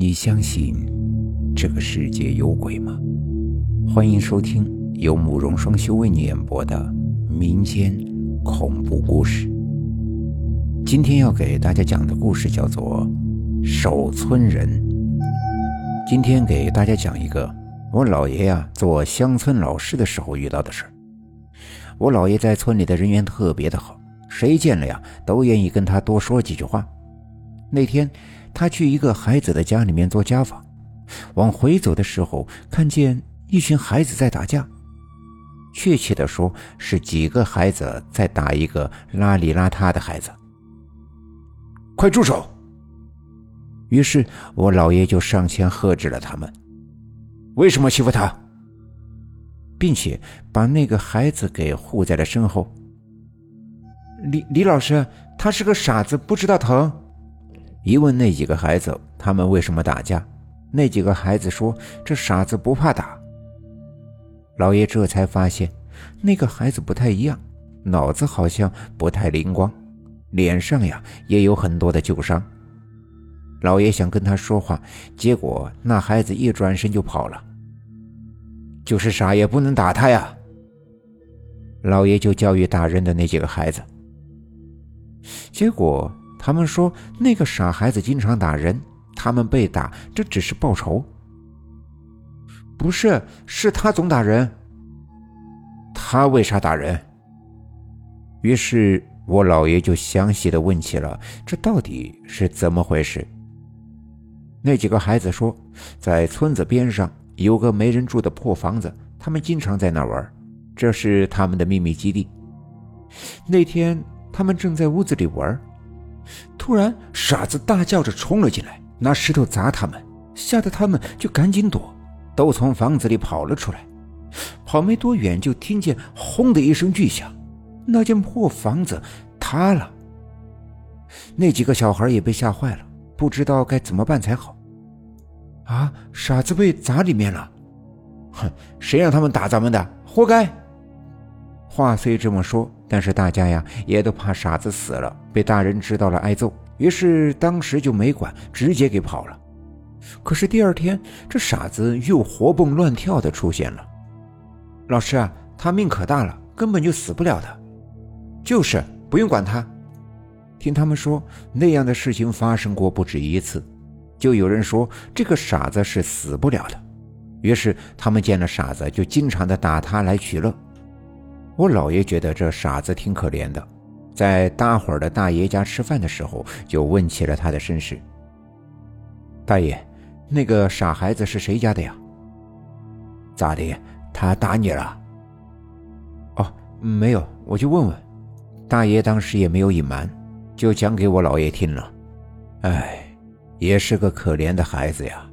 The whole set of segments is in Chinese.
你相信这个世界有鬼吗？欢迎收听由慕容双修为你演播的民间恐怖故事。今天要给大家讲的故事叫做《守村人》。今天给大家讲一个我姥爷呀做乡村老师的时候遇到的事儿。我姥爷在村里的人缘特别的好，谁见了呀都愿意跟他多说几句话。那天。他去一个孩子的家里面做家访，往回走的时候，看见一群孩子在打架。确切的说，是几个孩子在打一个邋里邋遢的孩子。快住手！于是我姥爷就上前喝止了他们。为什么欺负他？并且把那个孩子给护在了身后。李李老师，他是个傻子，不知道疼。一问那几个孩子，他们为什么打架？那几个孩子说：“这傻子不怕打。”老爷这才发现，那个孩子不太一样，脑子好像不太灵光，脸上呀也有很多的旧伤。老爷想跟他说话，结果那孩子一转身就跑了。就是傻也不能打他呀！老爷就教育打人的那几个孩子，结果。他们说那个傻孩子经常打人，他们被打这只是报仇。不是，是他总打人。他为啥打人？于是我姥爷就详细的问起了这到底是怎么回事。那几个孩子说，在村子边上有个没人住的破房子，他们经常在那玩，这是他们的秘密基地。那天他们正在屋子里玩。突然，傻子大叫着冲了进来，拿石头砸他们，吓得他们就赶紧躲，都从房子里跑了出来。跑没多远，就听见“轰”的一声巨响，那间破房子塌了。那几个小孩也被吓坏了，不知道该怎么办才好。啊，傻子被砸里面了！哼，谁让他们打咱们的，活该！话虽这么说，但是大家呀也都怕傻子死了，被大人知道了挨揍，于是当时就没管，直接给跑了。可是第二天，这傻子又活蹦乱跳的出现了。老师啊，他命可大了，根本就死不了的。就是，不用管他。听他们说，那样的事情发生过不止一次，就有人说这个傻子是死不了的。于是他们见了傻子，就经常的打他来取乐。我姥爷觉得这傻子挺可怜的，在大伙儿的大爷家吃饭的时候，就问起了他的身世。大爷，那个傻孩子是谁家的呀？咋的？他打你了？哦，没有，我就问问。大爷当时也没有隐瞒，就讲给我姥爷听了。哎，也是个可怜的孩子呀。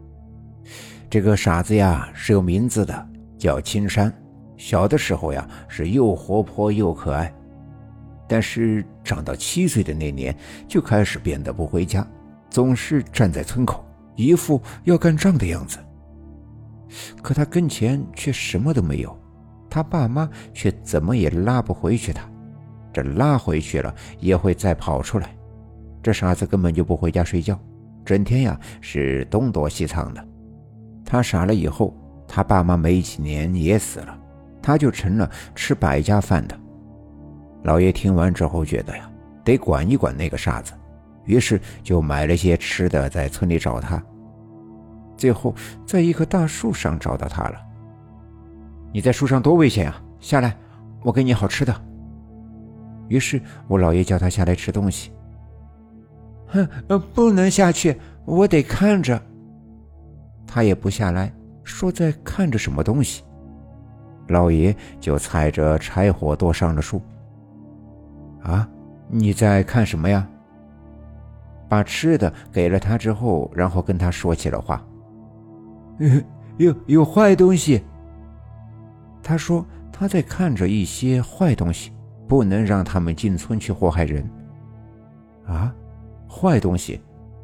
这个傻子呀是有名字的，叫青山。小的时候呀，是又活泼又可爱，但是长到七岁的那年，就开始变得不回家，总是站在村口，一副要干仗的样子。可他跟前却什么都没有，他爸妈却怎么也拉不回去他，这拉回去了也会再跑出来。这傻子根本就不回家睡觉，整天呀是东躲西藏的。他傻了以后，他爸妈没几年也死了。他就成了吃百家饭的。老爷听完之后觉得呀，得管一管那个傻子，于是就买了些吃的，在村里找他。最后在一棵大树上找到他了。你在树上多危险啊！下来，我给你好吃的。于是我老爷叫他下来吃东西。哼，不能下去，我得看着。他也不下来，说在看着什么东西。老爷就踩着柴火垛上了树。啊，你在看什么呀？把吃的给了他之后，然后跟他说起了话。有有坏东西。他说他在看着一些坏东西，不能让他们进村去祸害人。啊，坏东西？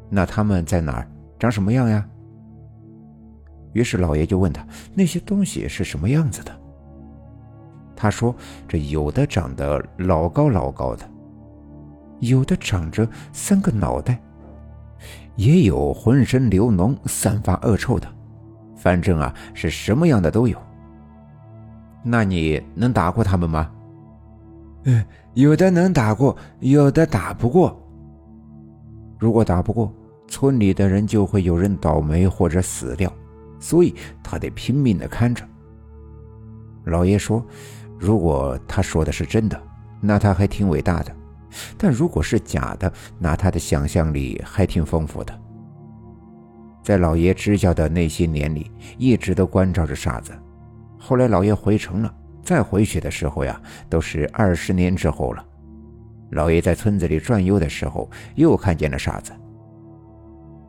那他们在哪儿？长什么样呀？于是老爷就问他那些东西是什么样子的。他说：“这有的长得老高老高的，有的长着三个脑袋，也有浑身流脓、散发恶臭的，反正啊是什么样的都有。那你能打过他们吗？嗯，有的能打过，有的打不过。如果打不过，村里的人就会有人倒霉或者死掉，所以他得拼命的看着。老爷说：“如果他说的是真的，那他还挺伟大的；但如果是假的，那他的想象力还挺丰富的。”在老爷支教的那些年里，一直都关照着傻子。后来老爷回城了，再回去的时候呀，都是二十年之后了。老爷在村子里转悠的时候，又看见了傻子。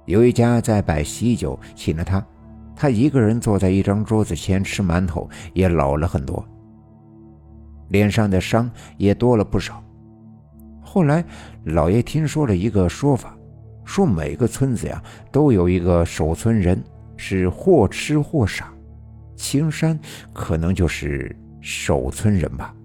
有一家在摆喜酒，请了他。他一个人坐在一张桌子前吃馒头，也老了很多，脸上的伤也多了不少。后来，老爷听说了一个说法，说每个村子呀都有一个守村人，是或痴或傻，青山可能就是守村人吧。